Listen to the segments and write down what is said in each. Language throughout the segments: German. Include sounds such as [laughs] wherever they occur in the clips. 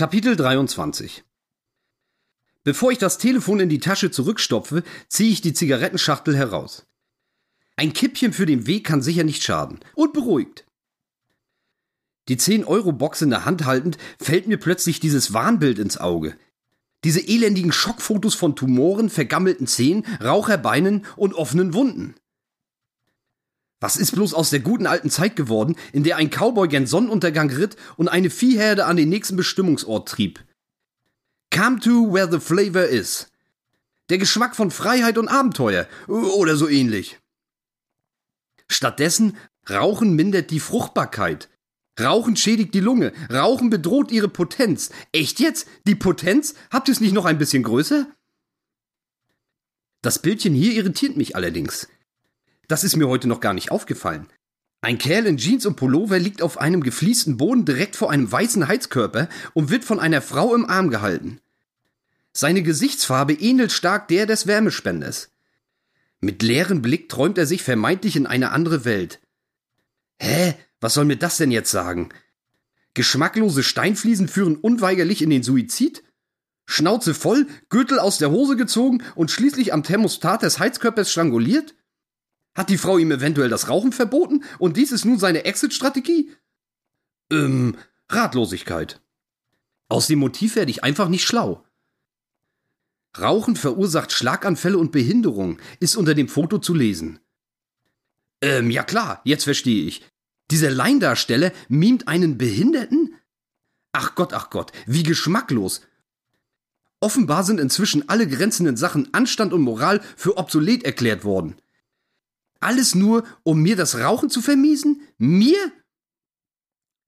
Kapitel 23 Bevor ich das Telefon in die Tasche zurückstopfe, ziehe ich die Zigarettenschachtel heraus. Ein Kippchen für den Weg kann sicher nicht schaden. Und beruhigt. Die 10-Euro-Box in der Hand haltend, fällt mir plötzlich dieses Warnbild ins Auge. Diese elendigen Schockfotos von Tumoren, vergammelten Zähnen, Raucherbeinen und offenen Wunden. Was ist bloß aus der guten alten Zeit geworden, in der ein Cowboy gen Sonnenuntergang ritt und eine Viehherde an den nächsten Bestimmungsort trieb? Come to where the flavor is. Der Geschmack von Freiheit und Abenteuer oder so ähnlich. Stattdessen Rauchen mindert die Fruchtbarkeit. Rauchen schädigt die Lunge. Rauchen bedroht ihre Potenz. Echt jetzt? Die Potenz? Habt ihr es nicht noch ein bisschen größer? Das Bildchen hier irritiert mich allerdings. Das ist mir heute noch gar nicht aufgefallen. Ein Kerl in Jeans und Pullover liegt auf einem gefliesten Boden direkt vor einem weißen Heizkörper und wird von einer Frau im Arm gehalten. Seine Gesichtsfarbe ähnelt stark der des Wärmespenders. Mit leerem Blick träumt er sich vermeintlich in eine andere Welt. Hä? Was soll mir das denn jetzt sagen? Geschmacklose Steinfliesen führen unweigerlich in den Suizid? Schnauze voll, Gürtel aus der Hose gezogen und schließlich am Thermostat des Heizkörpers stranguliert? Hat die Frau ihm eventuell das Rauchen verboten und dies ist nun seine Exit-Strategie? Ähm, Ratlosigkeit. Aus dem Motiv werde ich einfach nicht schlau. Rauchen verursacht Schlaganfälle und Behinderung, ist unter dem Foto zu lesen. Ähm, ja klar, jetzt verstehe ich. Dieser Laiendarsteller mimt einen Behinderten? Ach Gott, ach Gott, wie geschmacklos. Offenbar sind inzwischen alle grenzenden Sachen Anstand und Moral für obsolet erklärt worden. Alles nur, um mir das Rauchen zu vermiesen? Mir?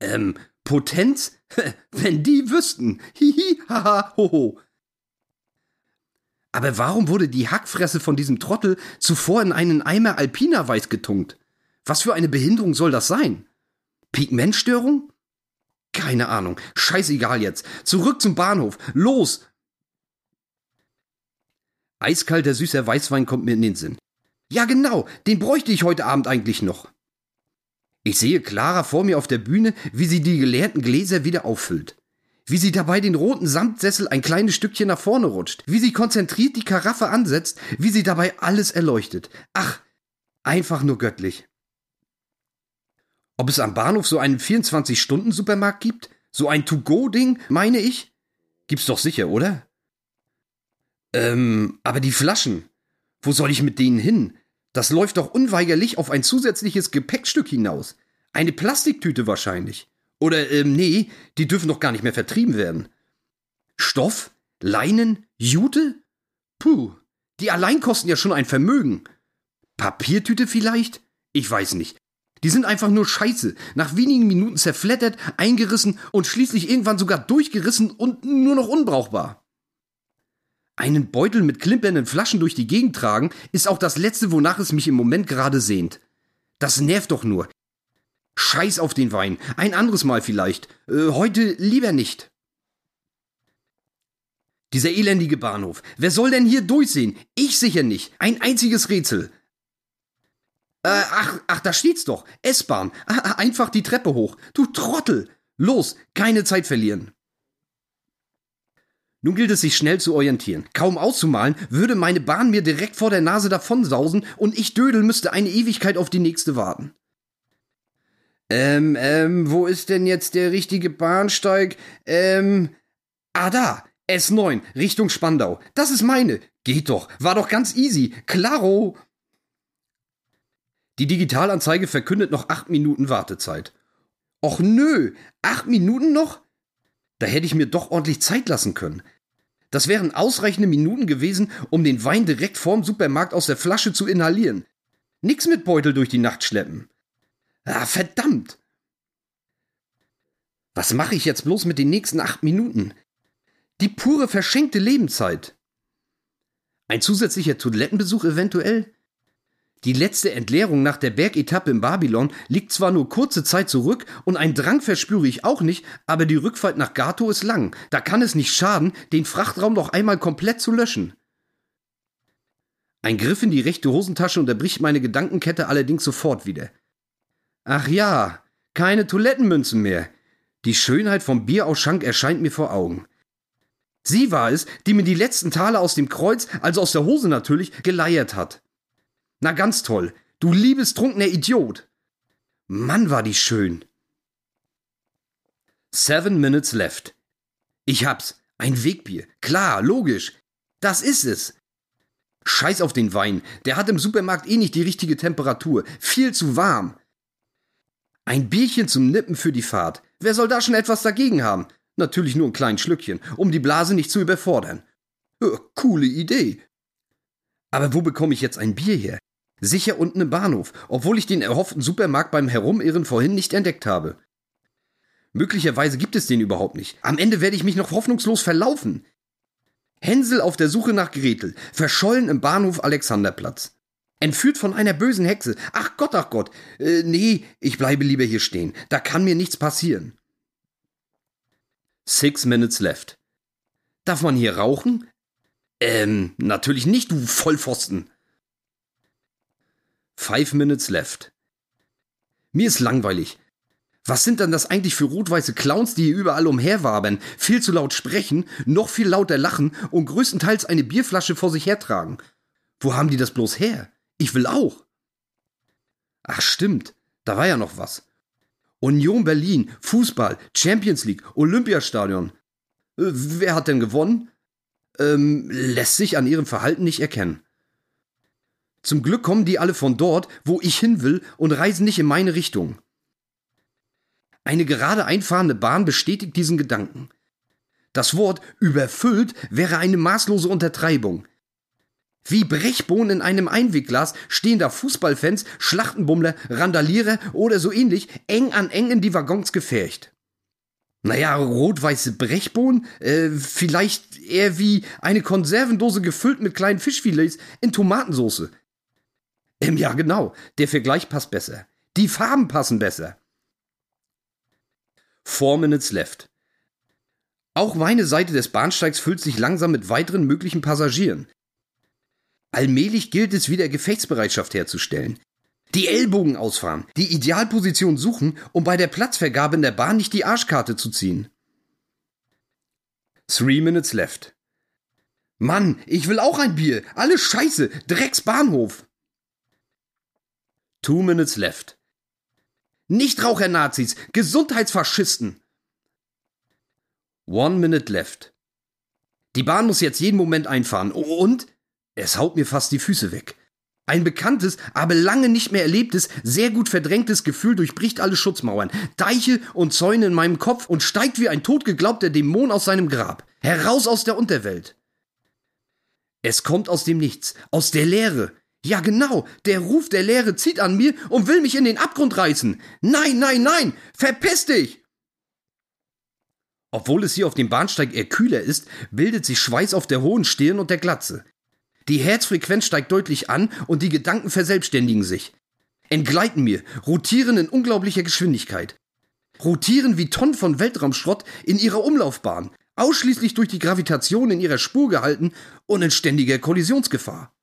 Ähm, Potenz? [laughs] Wenn die wüssten. Hihi, haha, hoho. Aber warum wurde die Hackfresse von diesem Trottel zuvor in einen Eimer Alpina Weiß getunkt? Was für eine Behinderung soll das sein? Pigmentstörung? Keine Ahnung. Scheißegal jetzt. Zurück zum Bahnhof. Los! Eiskalter süßer Weißwein kommt mir in den Sinn. Ja, genau, den bräuchte ich heute Abend eigentlich noch. Ich sehe Clara vor mir auf der Bühne, wie sie die geleerten Gläser wieder auffüllt. Wie sie dabei den roten Samtsessel ein kleines Stückchen nach vorne rutscht. Wie sie konzentriert die Karaffe ansetzt. Wie sie dabei alles erleuchtet. Ach, einfach nur göttlich. Ob es am Bahnhof so einen 24-Stunden-Supermarkt gibt? So ein To-Go-Ding, meine ich? Gibt's doch sicher, oder? Ähm, aber die Flaschen. Wo soll ich mit denen hin? Das läuft doch unweigerlich auf ein zusätzliches Gepäckstück hinaus. Eine Plastiktüte wahrscheinlich. Oder, ähm, nee, die dürfen doch gar nicht mehr vertrieben werden. Stoff? Leinen? Jute? Puh, die allein kosten ja schon ein Vermögen. Papiertüte vielleicht? Ich weiß nicht. Die sind einfach nur scheiße, nach wenigen Minuten zerflettert, eingerissen und schließlich irgendwann sogar durchgerissen und nur noch unbrauchbar. Einen Beutel mit klimpernden Flaschen durch die Gegend tragen, ist auch das Letzte, wonach es mich im Moment gerade sehnt. Das nervt doch nur. Scheiß auf den Wein. Ein anderes Mal vielleicht. Äh, heute lieber nicht. Dieser elendige Bahnhof. Wer soll denn hier durchsehen? Ich sicher nicht. Ein einziges Rätsel. Äh, ach, ach, da steht's doch. S-Bahn. [laughs] Einfach die Treppe hoch. Du Trottel. Los, keine Zeit verlieren. Nun gilt es sich schnell zu orientieren. Kaum auszumalen, würde meine Bahn mir direkt vor der Nase davonsausen und ich Dödel müsste eine Ewigkeit auf die nächste warten. Ähm, ähm, wo ist denn jetzt der richtige Bahnsteig? Ähm, ah da, S9, Richtung Spandau. Das ist meine. Geht doch, war doch ganz easy. Klaro. Die Digitalanzeige verkündet noch acht Minuten Wartezeit. Och nö, acht Minuten noch? Da hätte ich mir doch ordentlich Zeit lassen können. Das wären ausreichende Minuten gewesen, um den Wein direkt vorm Supermarkt aus der Flasche zu inhalieren. Nix mit Beutel durch die Nacht schleppen. Ah, verdammt! Was mache ich jetzt bloß mit den nächsten acht Minuten? Die pure verschenkte Lebenszeit. Ein zusätzlicher Toilettenbesuch eventuell? Die letzte Entleerung nach der Bergetappe in Babylon liegt zwar nur kurze Zeit zurück und einen Drang verspüre ich auch nicht, aber die Rückfahrt nach Gato ist lang. Da kann es nicht schaden, den Frachtraum noch einmal komplett zu löschen. Ein Griff in die rechte Hosentasche unterbricht meine Gedankenkette allerdings sofort wieder. Ach ja, keine Toilettenmünzen mehr. Die Schönheit vom Bierausschank erscheint mir vor Augen. Sie war es, die mir die letzten Taler aus dem Kreuz, also aus der Hose natürlich, geleiert hat. Na ganz toll, du liebestrunkener Idiot. Mann, war die schön. Seven minutes left. Ich hab's. Ein Wegbier. Klar, logisch. Das ist es. Scheiß auf den Wein. Der hat im Supermarkt eh nicht die richtige Temperatur. Viel zu warm. Ein Bierchen zum Nippen für die Fahrt. Wer soll da schon etwas dagegen haben? Natürlich nur ein kleines Schlückchen, um die Blase nicht zu überfordern. Ja, coole Idee. Aber wo bekomme ich jetzt ein Bier her? Sicher unten im Bahnhof, obwohl ich den erhofften Supermarkt beim Herumirren vorhin nicht entdeckt habe. Möglicherweise gibt es den überhaupt nicht. Am Ende werde ich mich noch hoffnungslos verlaufen. Hänsel auf der Suche nach Gretel, verschollen im Bahnhof Alexanderplatz. Entführt von einer bösen Hexe. Ach Gott, ach Gott. Äh, nee, ich bleibe lieber hier stehen. Da kann mir nichts passieren. Six minutes left. Darf man hier rauchen? Ähm, natürlich nicht, du Vollpfosten. Five minutes left. Mir ist langweilig. Was sind denn das eigentlich für rot-weiße Clowns, die hier überall umherwabern, viel zu laut sprechen, noch viel lauter lachen und größtenteils eine Bierflasche vor sich hertragen? Wo haben die das bloß her? Ich will auch. Ach stimmt, da war ja noch was. Union Berlin, Fußball, Champions League, Olympiastadion. Äh, wer hat denn gewonnen? Ähm, lässt sich an ihrem Verhalten nicht erkennen. Zum Glück kommen die alle von dort, wo ich hin will und reisen nicht in meine Richtung. Eine gerade einfahrende Bahn bestätigt diesen Gedanken. Das Wort überfüllt wäre eine maßlose Untertreibung. Wie Brechbohnen in einem Einwegglas stehen da Fußballfans, Schlachtenbummler, Randalierer oder so ähnlich eng an eng in die Waggons gefärcht. Naja, rot-weiße Brechbohnen? Äh, vielleicht eher wie eine Konservendose gefüllt mit kleinen Fischfilets in Tomatensauce. Ähm, ja, genau. Der Vergleich passt besser. Die Farben passen besser. Four minutes left. Auch meine Seite des Bahnsteigs füllt sich langsam mit weiteren möglichen Passagieren. Allmählich gilt es wieder Gefechtsbereitschaft herzustellen. Die Ellbogen ausfahren, die Idealposition suchen, um bei der Platzvergabe in der Bahn nicht die Arschkarte zu ziehen. Three minutes left. Mann, ich will auch ein Bier. Alle Scheiße. Drecksbahnhof. Two minutes left. Nichtraucher-Nazis, Gesundheitsfaschisten. One minute left. Die Bahn muss jetzt jeden Moment einfahren. Und es haut mir fast die Füße weg. Ein bekanntes, aber lange nicht mehr erlebtes, sehr gut verdrängtes Gefühl durchbricht alle Schutzmauern, Deiche und Zäune in meinem Kopf und steigt wie ein totgeglaubter Dämon aus seinem Grab, heraus aus der Unterwelt. Es kommt aus dem Nichts, aus der Leere, ja genau, der Ruf der Leere zieht an mir und will mich in den Abgrund reißen. Nein, nein, nein, verpiss dich! Obwohl es hier auf dem Bahnsteig eher kühler ist, bildet sich Schweiß auf der hohen Stirn und der Glatze. Die Herzfrequenz steigt deutlich an und die Gedanken verselbstständigen sich. Entgleiten mir, rotieren in unglaublicher Geschwindigkeit. Rotieren wie Tonnen von Weltraumschrott in ihrer Umlaufbahn, ausschließlich durch die Gravitation in ihrer Spur gehalten und in ständiger Kollisionsgefahr.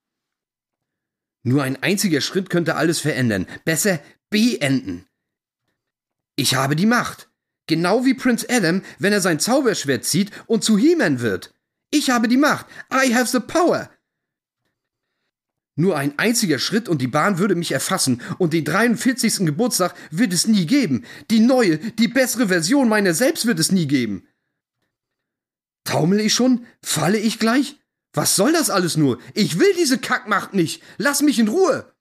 Nur ein einziger Schritt könnte alles verändern. Besser beenden. Ich habe die Macht. Genau wie Prince Adam, wenn er sein Zauberschwert zieht und zu He-Man wird. Ich habe die Macht. I have the power. Nur ein einziger Schritt und die Bahn würde mich erfassen und den 43. Geburtstag wird es nie geben. Die neue, die bessere Version meiner selbst wird es nie geben. Taumel ich schon? Falle ich gleich? Was soll das alles nur? Ich will diese Kackmacht nicht. Lass mich in Ruhe.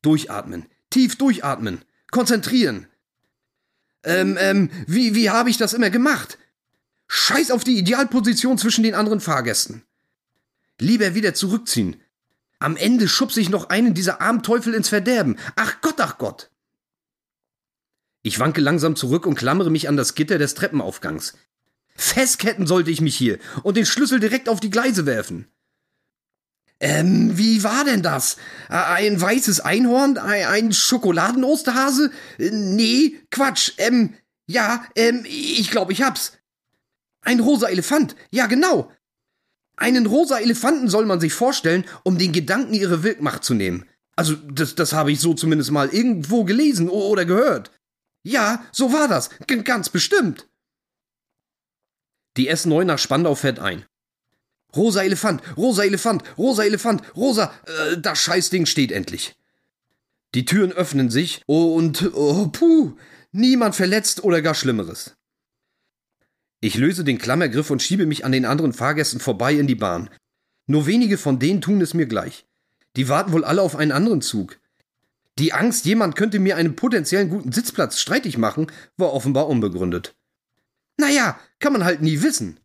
Durchatmen. Tief durchatmen. Konzentrieren. Ähm, ähm, wie, wie habe ich das immer gemacht? Scheiß auf die Idealposition zwischen den anderen Fahrgästen. Lieber wieder zurückziehen. Am Ende schubse ich noch einen dieser armen Teufel ins Verderben. Ach Gott, ach Gott. Ich wanke langsam zurück und klammere mich an das Gitter des Treppenaufgangs. Festketten sollte ich mich hier und den Schlüssel direkt auf die Gleise werfen. Ähm, wie war denn das? Ein weißes Einhorn? Ein Schokoladenosterhase? Nee, Quatsch. Ähm, ja, ähm, ich glaube, ich hab's. Ein rosa Elefant. Ja, genau. Einen rosa Elefanten soll man sich vorstellen, um den Gedanken ihre Wirkmacht zu nehmen. Also, das, das habe ich so zumindest mal irgendwo gelesen oder gehört. Ja, so war das. G ganz bestimmt. Die S9 nach Spandau fährt ein. Rosa Elefant, rosa Elefant, rosa Elefant, rosa, äh, das Scheißding steht endlich. Die Türen öffnen sich und, oh, puh, niemand verletzt oder gar Schlimmeres. Ich löse den Klammergriff und schiebe mich an den anderen Fahrgästen vorbei in die Bahn. Nur wenige von denen tun es mir gleich. Die warten wohl alle auf einen anderen Zug. Die Angst, jemand könnte mir einen potenziellen guten Sitzplatz streitig machen, war offenbar unbegründet. Naja, kann man halt nie wissen.